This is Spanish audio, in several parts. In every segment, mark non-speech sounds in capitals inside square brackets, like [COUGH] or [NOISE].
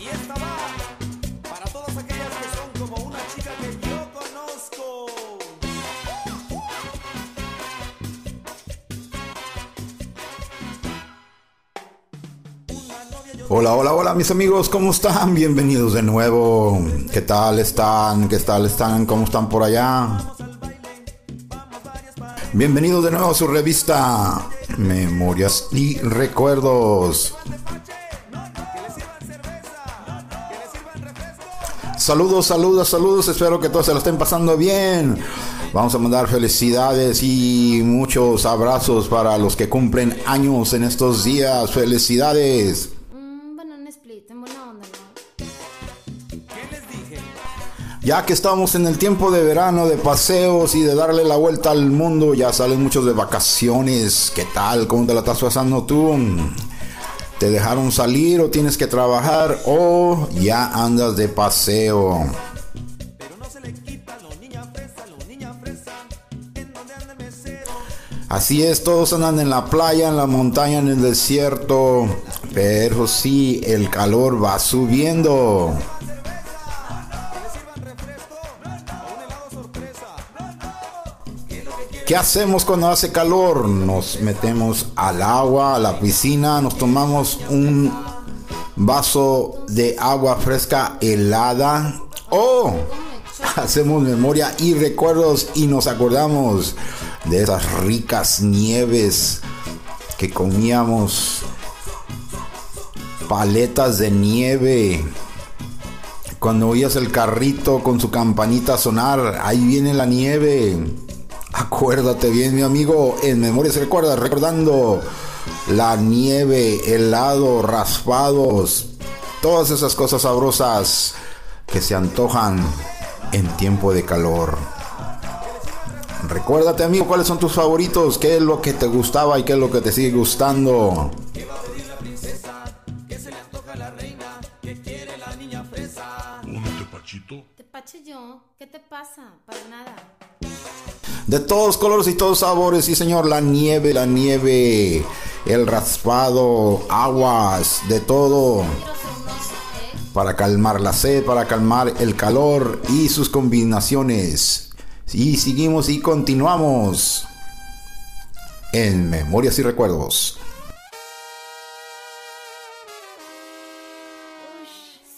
Y esta va para todas aquellas que son como una chica que yo conozco. Hola, hola, hola mis amigos, ¿cómo están? Bienvenidos de nuevo. ¿Qué tal están? ¿Qué tal están? ¿Cómo están por allá? Bienvenidos de nuevo a su revista Memorias y Recuerdos. Saludos, saludos, saludos. Espero que todos se lo estén pasando bien. Vamos a mandar felicidades y muchos abrazos para los que cumplen años en estos días. Felicidades. Banana split, en buena onda, ¿no? Ya que estamos en el tiempo de verano, de paseos y de darle la vuelta al mundo, ya salen muchos de vacaciones. ¿Qué tal? ¿Cómo te la estás pasando tú? ¿Te dejaron salir o tienes que trabajar o ya andas de paseo? Así es, todos andan en la playa, en la montaña, en el desierto. Pero sí, el calor va subiendo. ¿Qué hacemos cuando hace calor? Nos metemos al agua, a la piscina, nos tomamos un vaso de agua fresca helada o [LAUGHS] hacemos memoria y recuerdos y nos acordamos de esas ricas nieves que comíamos, paletas de nieve. Cuando oías el carrito con su campanita sonar, ahí viene la nieve. Acuérdate bien, mi amigo, en memoria se recuerda, recordando la nieve, helado, raspados, todas esas cosas sabrosas que se antojan en tiempo de calor. Recuérdate, amigo, cuáles son tus favoritos, qué es lo que te gustaba y qué es lo que te sigue gustando. Te pache yo, ¿qué te pasa? Para nada. De todos colores y todos sabores, sí señor, la nieve, la nieve, el raspado, aguas, de todo. Para calmar la sed, para calmar el calor y sus combinaciones. Y seguimos y continuamos en Memorias y Recuerdos.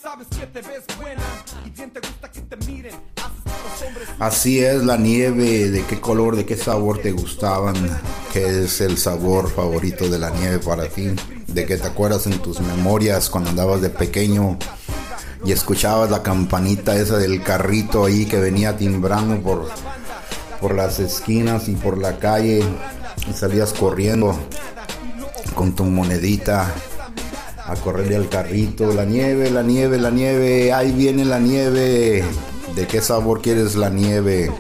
Sabes que te ves Así es la nieve, de qué color, de qué sabor te gustaban, qué es el sabor favorito de la nieve para ti, de qué te acuerdas en tus memorias cuando andabas de pequeño y escuchabas la campanita esa del carrito ahí que venía timbrando por, por las esquinas y por la calle y salías corriendo con tu monedita a correrle al carrito, la nieve, la nieve, la nieve, ahí viene la nieve. ¿De qué sabor quieres la nieve?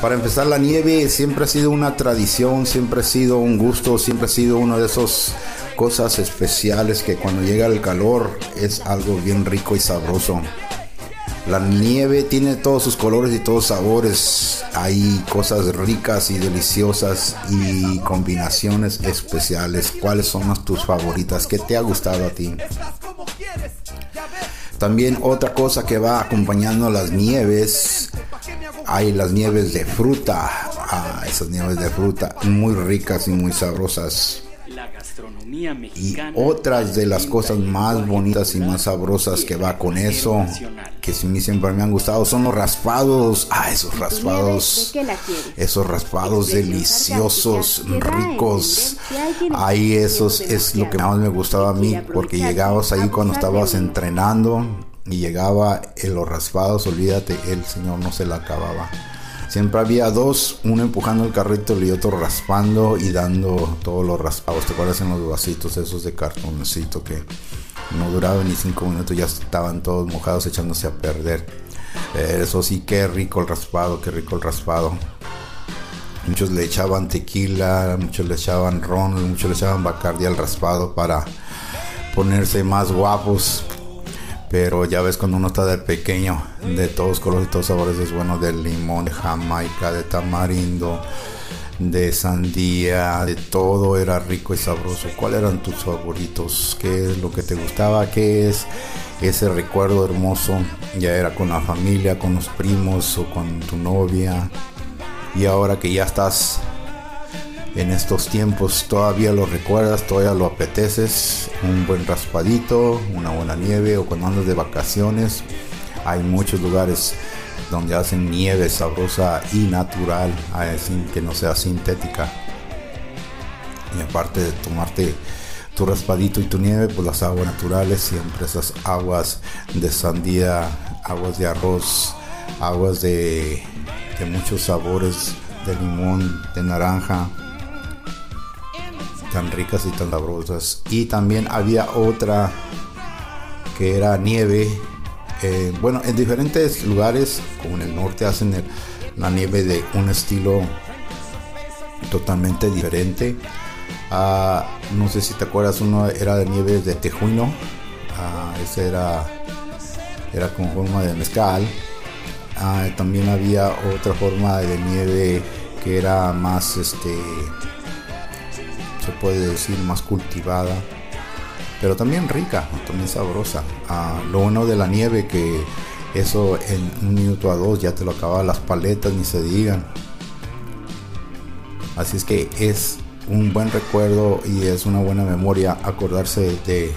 Para empezar, la nieve siempre ha sido una tradición, siempre ha sido un gusto, siempre ha sido una de esas cosas especiales que cuando llega el calor es algo bien rico y sabroso. La nieve tiene todos sus colores y todos sabores. Hay cosas ricas y deliciosas y combinaciones especiales. ¿Cuáles son las tus favoritas? ¿Qué te ha gustado a ti? También otra cosa que va acompañando las nieves. Hay las nieves de fruta. Ah, esas nieves de fruta muy ricas y muy sabrosas. Y otras de las cosas más bonitas y más sabrosas que va con eso, que sí me siempre me han gustado, son los raspados. Ah, esos raspados. ¿De qué la quieres? Esos raspados deliciosos, a ricos. Ahí esos es lo que más me gustaba a mí, porque llegabas ahí cuando estabas entrenando y llegaba en los raspados, olvídate, el señor no se la acababa. Siempre había dos, uno empujando el carrito y otro raspando y dando todos los raspados. ¿Te acuerdas en los vasitos esos de cartoncito que no duraban ni cinco minutos, ya estaban todos mojados echándose a perder? Eh, Eso sí, qué rico el raspado, qué rico el raspado. Muchos le echaban tequila, muchos le echaban ron, muchos le echaban bacardi al raspado para ponerse más guapos. Pero ya ves cuando uno está de pequeño, de todos colores y todos sabores, es bueno de limón, de jamaica, de tamarindo, de sandía, de todo era rico y sabroso. ¿Cuáles eran tus favoritos? ¿Qué es lo que te gustaba? ¿Qué es ese recuerdo hermoso? Ya era con la familia, con los primos o con tu novia. Y ahora que ya estás en estos tiempos, todavía lo recuerdas, todavía lo apeteces. Un buen raspadito, una buena nieve o cuando andas de vacaciones. Hay muchos lugares donde hacen nieve sabrosa y natural, sin que no sea sintética. Y aparte de tomarte tu raspadito y tu nieve, pues las aguas naturales, siempre esas aguas de sandía, aguas de arroz, aguas de, de muchos sabores, de limón, de naranja, tan ricas y tan sabrosas. Y también había otra que era nieve eh, bueno, en diferentes lugares, como en el norte, hacen la nieve de un estilo totalmente diferente. Ah, no sé si te acuerdas, uno era de nieve de tejuino, ah, ese era, era con forma de mezcal. Ah, también había otra forma de nieve que era más, este, se puede decir, más cultivada pero también rica, también sabrosa. Ah, lo bueno de la nieve que eso en un minuto a dos ya te lo acababa las paletas, ni se digan. Así es que es un buen recuerdo y es una buena memoria acordarse de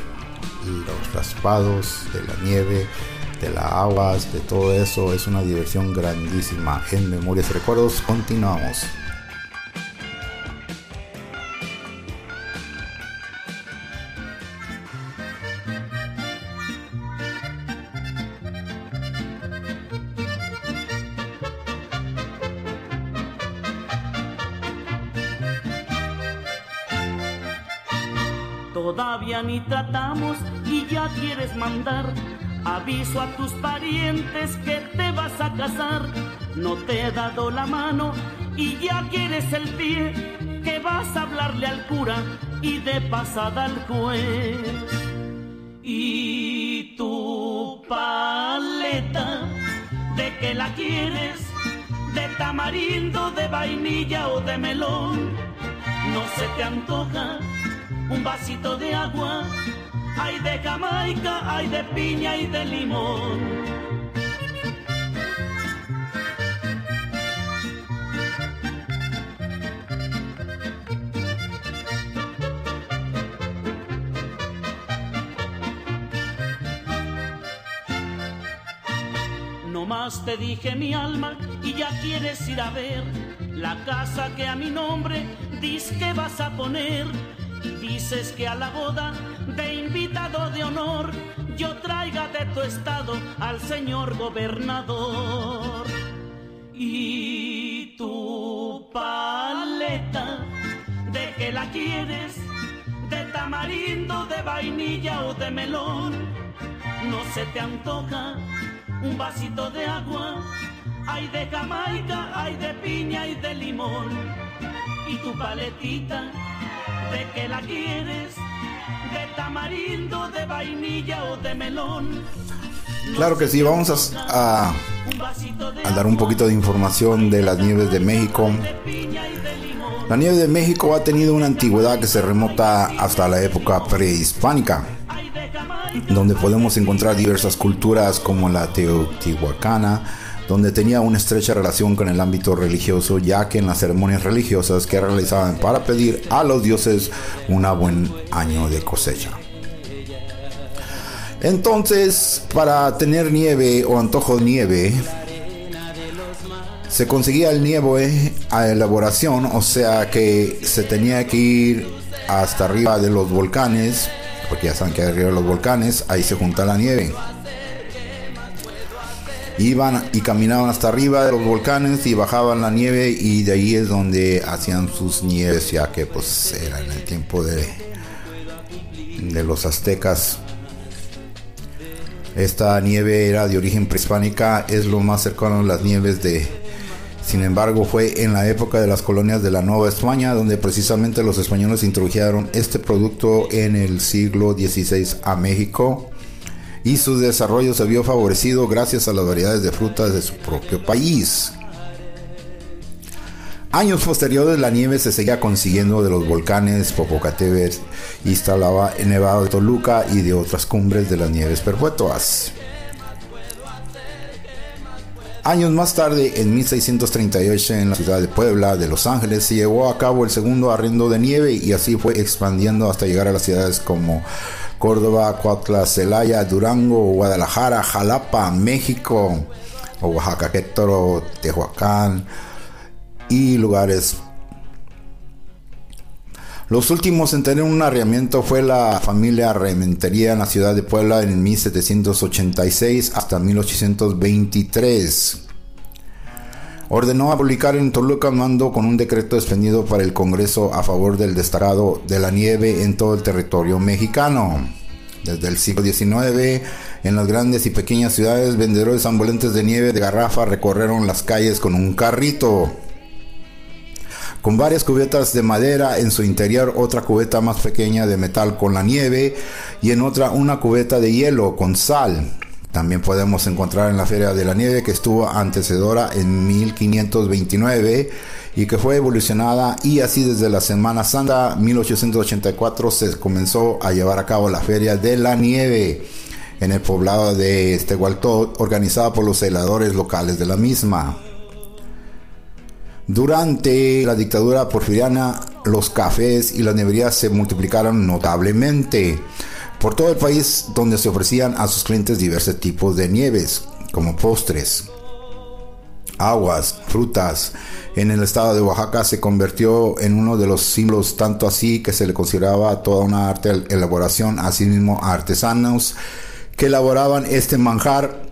los raspados, de la nieve, de las aguas, de todo eso. Es una diversión grandísima. En Memorias y Recuerdos continuamos. Todavía ni tratamos y ya quieres mandar aviso a tus parientes que te vas a casar. No te he dado la mano y ya quieres el pie, que vas a hablarle al cura y de pasada al juez. Y tu paleta, ¿de que la quieres? ¿De tamarindo, de vainilla o de melón? No se te antoja un vasito de agua, hay de Jamaica, hay de piña y de limón. No más te dije mi alma y ya quieres ir a ver la casa que a mi nombre dices que vas a poner Dices que a la boda de invitado de honor yo traiga de tu estado al señor gobernador. Y tu paleta, ¿de que la quieres? ¿De tamarindo, de vainilla o de melón? ¿No se te antoja un vasito de agua? Hay de Jamaica, hay de piña y de limón. Y tu paletita que la quieres, de tamarindo, de vainilla o de melón. Claro que sí, vamos a, a, dar un poquito de información de las nieves de México. La nieve de México ha tenido una antigüedad que se remota hasta la época prehispánica, donde podemos encontrar diversas culturas como la teotihuacana, donde tenía una estrecha relación con el ámbito religioso, ya que en las ceremonias religiosas que realizaban para pedir a los dioses un buen año de cosecha. Entonces, para tener nieve o antojo de nieve, se conseguía el nieve a elaboración, o sea que se tenía que ir hasta arriba de los volcanes, porque ya saben que arriba de los volcanes ahí se junta la nieve iban y caminaban hasta arriba de los volcanes y bajaban la nieve y de ahí es donde hacían sus nieves ya que pues era en el tiempo de de los aztecas. Esta nieve era de origen prehispánica es lo más cercano a las nieves de sin embargo fue en la época de las colonias de la Nueva España donde precisamente los españoles introdujeron este producto en el siglo XVI a México y su desarrollo se vio favorecido gracias a las variedades de frutas de su propio país. Años posteriores la nieve se seguía consiguiendo de los volcanes Popocatépetl, instalaba en Nevado de Toluca y de otras cumbres de las nieves perpetuas. Años más tarde, en 1638, en la ciudad de Puebla de Los Ángeles, se llevó a cabo el segundo arrendo de nieve y así fue expandiendo hasta llegar a las ciudades como Córdoba, Cuautla, Celaya, Durango, Guadalajara, Jalapa, México, Oaxaca, Tehuacán y lugares los últimos en tener un arreamiento fue la familia Rementería en la ciudad de Puebla en 1786 hasta 1823. Ordenó publicar en Toluca mando con un decreto expendido para el Congreso a favor del destacado de la nieve en todo el territorio mexicano. Desde el siglo XIX, en las grandes y pequeñas ciudades, vendedores ambulantes de nieve de garrafa recorrieron las calles con un carrito con varias cubetas de madera, en su interior otra cubeta más pequeña de metal con la nieve y en otra una cubeta de hielo con sal. También podemos encontrar en la Feria de la Nieve que estuvo antecedora en 1529 y que fue evolucionada y así desde la Semana Santa 1884 se comenzó a llevar a cabo la Feria de la Nieve en el poblado de Estegualtó organizada por los heladores locales de la misma. Durante la dictadura porfiriana, los cafés y las neverías se multiplicaron notablemente por todo el país donde se ofrecían a sus clientes diversos tipos de nieves, como postres, aguas, frutas. En el estado de Oaxaca se convirtió en uno de los símbolos, tanto así que se le consideraba toda una arte elaboración, asimismo artesanos que elaboraban este manjar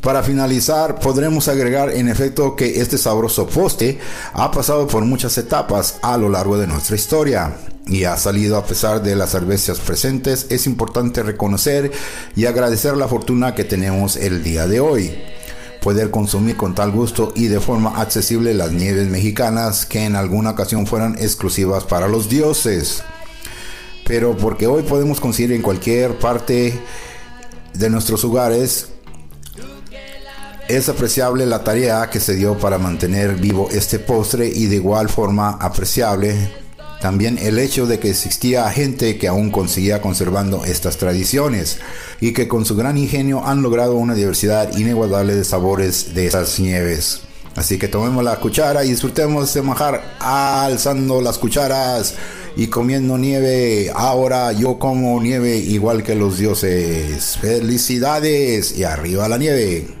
para finalizar, podremos agregar en efecto que este sabroso poste ha pasado por muchas etapas a lo largo de nuestra historia y ha salido a pesar de las cervezas presentes. Es importante reconocer y agradecer la fortuna que tenemos el día de hoy. Poder consumir con tal gusto y de forma accesible las nieves mexicanas que en alguna ocasión fueran exclusivas para los dioses. Pero porque hoy podemos conseguir en cualquier parte de nuestros hogares es apreciable la tarea que se dio para mantener vivo este postre y de igual forma apreciable también el hecho de que existía gente que aún conseguía conservando estas tradiciones y que con su gran ingenio han logrado una diversidad inigualable de sabores de esas nieves. Así que tomemos la cuchara y disfrutemos de manjar alzando las cucharas y comiendo nieve. Ahora yo como nieve igual que los dioses. Felicidades y arriba la nieve.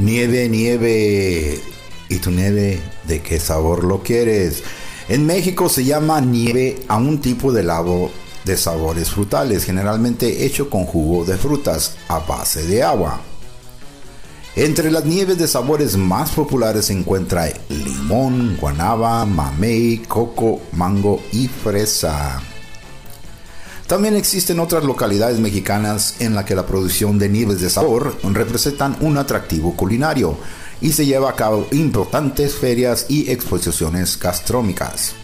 Nieve, nieve. ¿Y tu nieve de qué sabor lo quieres? En México se llama nieve a un tipo de helado de sabores frutales, generalmente hecho con jugo de frutas a base de agua. Entre las nieves de sabores más populares se encuentra limón, guanaba, mamey, coco, mango y fresa. También existen otras localidades mexicanas en las que la producción de nieves de sabor representan un atractivo culinario y se lleva a cabo importantes ferias y exposiciones gastronómicas.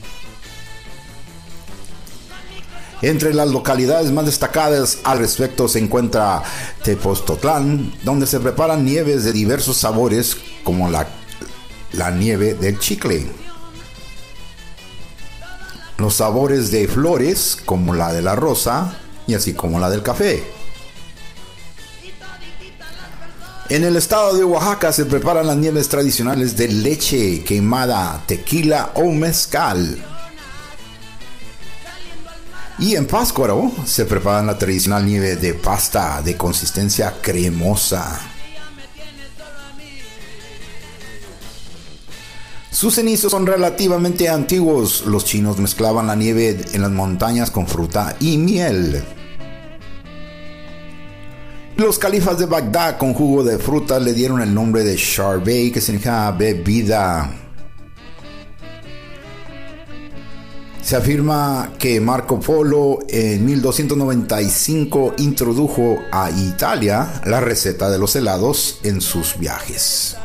Entre las localidades más destacadas al respecto se encuentra Tepostotlán, donde se preparan nieves de diversos sabores como la, la nieve del chicle los sabores de flores como la de la rosa y así como la del café. En el estado de Oaxaca se preparan las nieves tradicionales de leche quemada, tequila o mezcal. Y en Páscuaro se preparan la tradicional nieve de pasta de consistencia cremosa. Sus inicios son relativamente antiguos. Los chinos mezclaban la nieve en las montañas con fruta y miel. Los califas de Bagdad con jugo de fruta le dieron el nombre de Sharbet, que significa bebida. Se afirma que Marco Polo en 1295 introdujo a Italia la receta de los helados en sus viajes.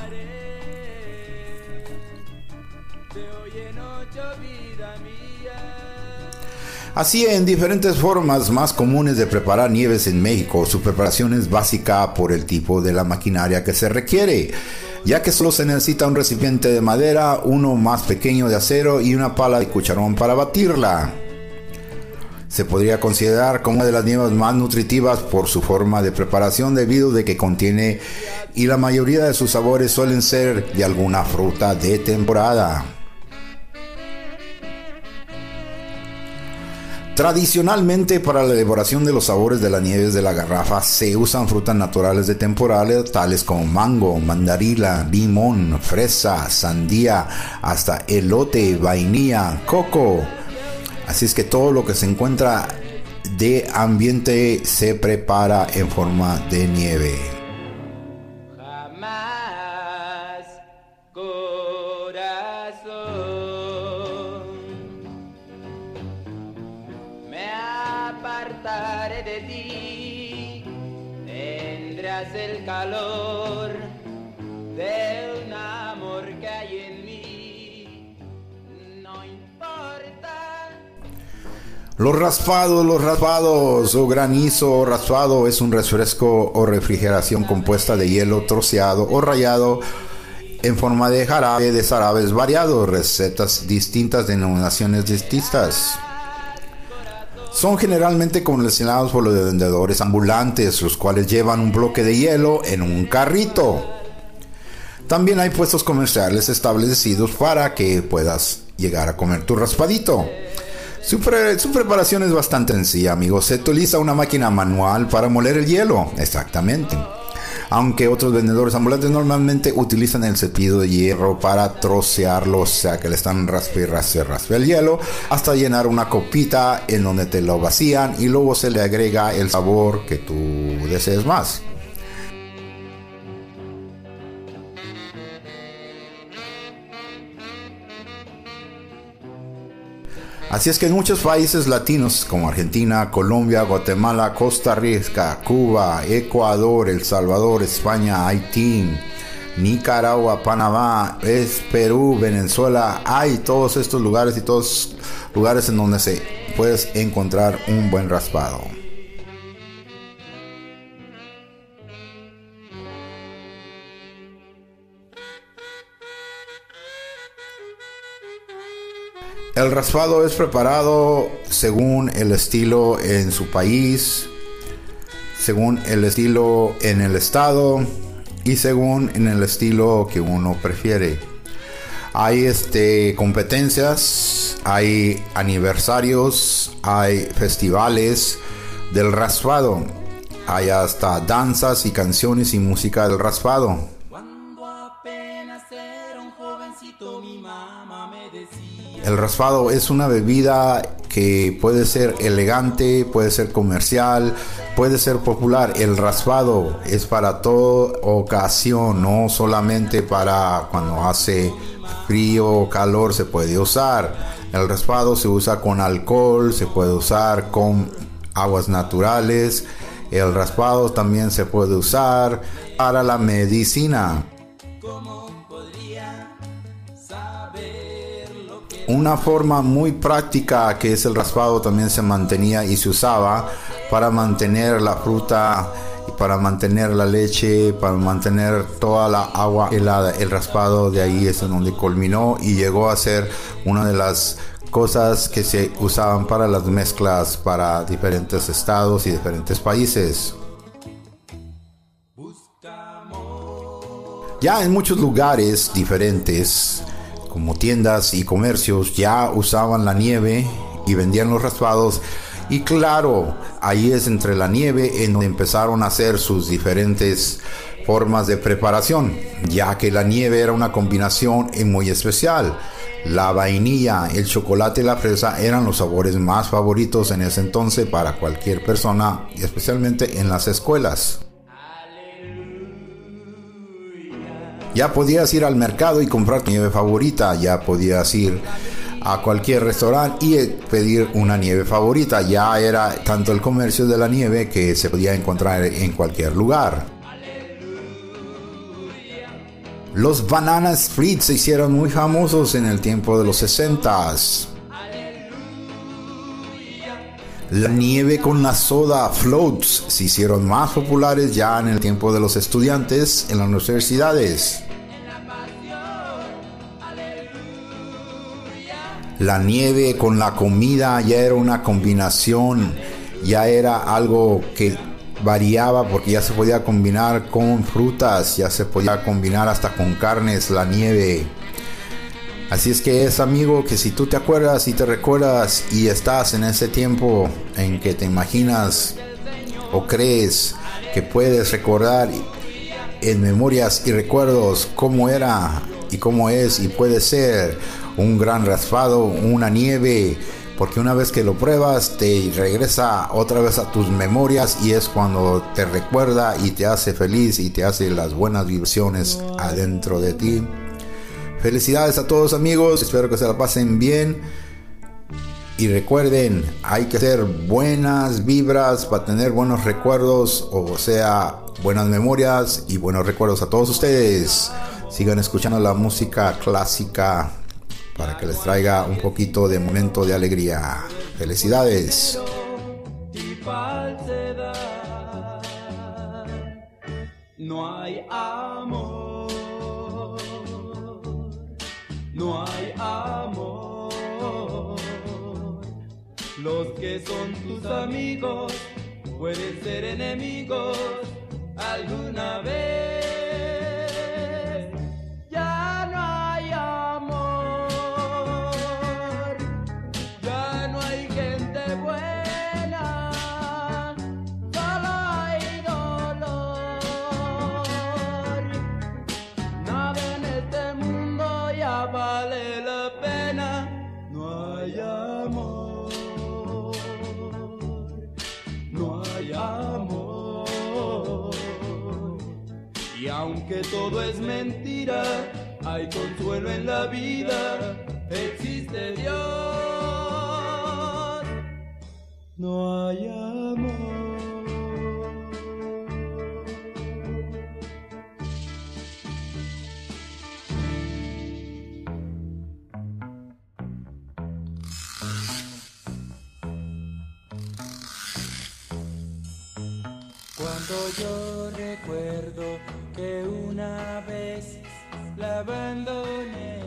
Así en diferentes formas más comunes de preparar nieves en México, su preparación es básica por el tipo de la maquinaria que se requiere, ya que solo se necesita un recipiente de madera, uno más pequeño de acero y una pala de cucharón para batirla. Se podría considerar como una de las nieves más nutritivas por su forma de preparación debido de que contiene y la mayoría de sus sabores suelen ser de alguna fruta de temporada. Tradicionalmente para la elaboración de los sabores de las nieves de la garrafa se usan frutas naturales de temporada tales como mango, mandarila, limón, fresa, sandía, hasta elote, vainilla, coco. Así es que todo lo que se encuentra de ambiente se prepara en forma de nieve. El calor de un amor que hay en mí. No importa. Los raspados, los raspados o granizo o raspado es un refresco o refrigeración compuesta de hielo troceado o rayado en forma de jarabe de zarabes variados, recetas distintas, denominaciones distintas. Son generalmente comercializados por los vendedores ambulantes, los cuales llevan un bloque de hielo en un carrito. También hay puestos comerciales establecidos para que puedas llegar a comer tu raspadito. Su, su, preparación es bastante sencilla, amigos. Se utiliza una máquina manual para moler el hielo. Exactamente aunque otros vendedores ambulantes normalmente utilizan el cepillo de hierro para trocearlo, o sea que le están raspe, raspe, raspe el hielo hasta llenar una copita en donde te lo vacían y luego se le agrega el sabor que tú desees más. Así es que en muchos países latinos como Argentina, Colombia, Guatemala, Costa Rica, Cuba, Ecuador, El Salvador, España, Haití, Nicaragua, Panamá, es Perú, Venezuela, hay todos estos lugares y todos lugares en donde se puedes encontrar un buen raspado. El raspado es preparado según el estilo en su país, según el estilo en el estado y según en el estilo que uno prefiere. Hay este competencias, hay aniversarios, hay festivales del raspado. Hay hasta danzas y canciones y música del raspado. El raspado es una bebida que puede ser elegante, puede ser comercial, puede ser popular. El raspado es para toda ocasión, no solamente para cuando hace frío o calor se puede usar. El raspado se usa con alcohol, se puede usar con aguas naturales. El raspado también se puede usar para la medicina. Una forma muy práctica que es el raspado también se mantenía y se usaba para mantener la fruta para mantener la leche, para mantener toda la agua helada. El raspado de ahí es en donde culminó y llegó a ser una de las cosas que se usaban para las mezclas para diferentes estados y diferentes países. Ya en muchos lugares diferentes como tiendas y comercios ya usaban la nieve y vendían los raspados. Y claro, ahí es entre la nieve en donde empezaron a hacer sus diferentes formas de preparación, ya que la nieve era una combinación muy especial. La vainilla, el chocolate y la fresa eran los sabores más favoritos en ese entonces para cualquier persona, especialmente en las escuelas. Ya podías ir al mercado y comprar tu nieve favorita, ya podías ir a cualquier restaurante y pedir una nieve favorita. Ya era tanto el comercio de la nieve que se podía encontrar en cualquier lugar. Los Banana Split se hicieron muy famosos en el tiempo de los 60 La nieve con la soda floats se hicieron más populares ya en el tiempo de los estudiantes en las universidades. La nieve con la comida ya era una combinación, ya era algo que variaba porque ya se podía combinar con frutas, ya se podía combinar hasta con carnes, la nieve. Así es que es amigo que si tú te acuerdas y te recuerdas y estás en ese tiempo en que te imaginas o crees que puedes recordar en memorias y recuerdos cómo era y cómo es y puede ser un gran raspado, una nieve, porque una vez que lo pruebas te regresa otra vez a tus memorias y es cuando te recuerda y te hace feliz y te hace las buenas vibraciones adentro de ti. Felicidades a todos amigos, espero que se la pasen bien. Y recuerden, hay que hacer buenas vibras para tener buenos recuerdos, o sea, buenas memorias y buenos recuerdos a todos ustedes. Sigan escuchando la música clásica para que les traiga un poquito de momento de alegría. Felicidades. No hay amor, no hay amor. Los que son tus amigos pueden ser enemigos alguna vez. Amor. Y aunque todo es mentira, hay consuelo en la vida, existe Dios. No hay amor. Yo recuerdo que una vez la abandoné,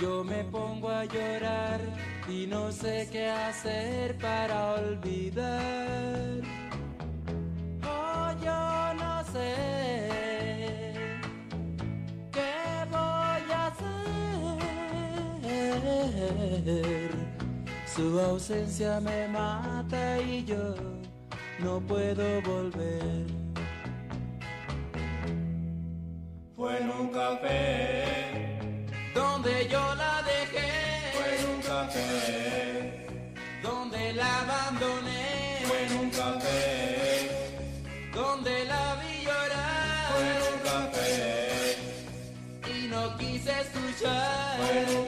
yo me pongo a llorar y no sé qué hacer para olvidar. Oh, yo no sé qué voy a hacer. Su ausencia me mata y yo no puedo volver. Fue en un café donde yo la dejé. Fue en un café donde la abandoné. Fue en un café donde la vi llorar. Fue en un café y no quise escuchar.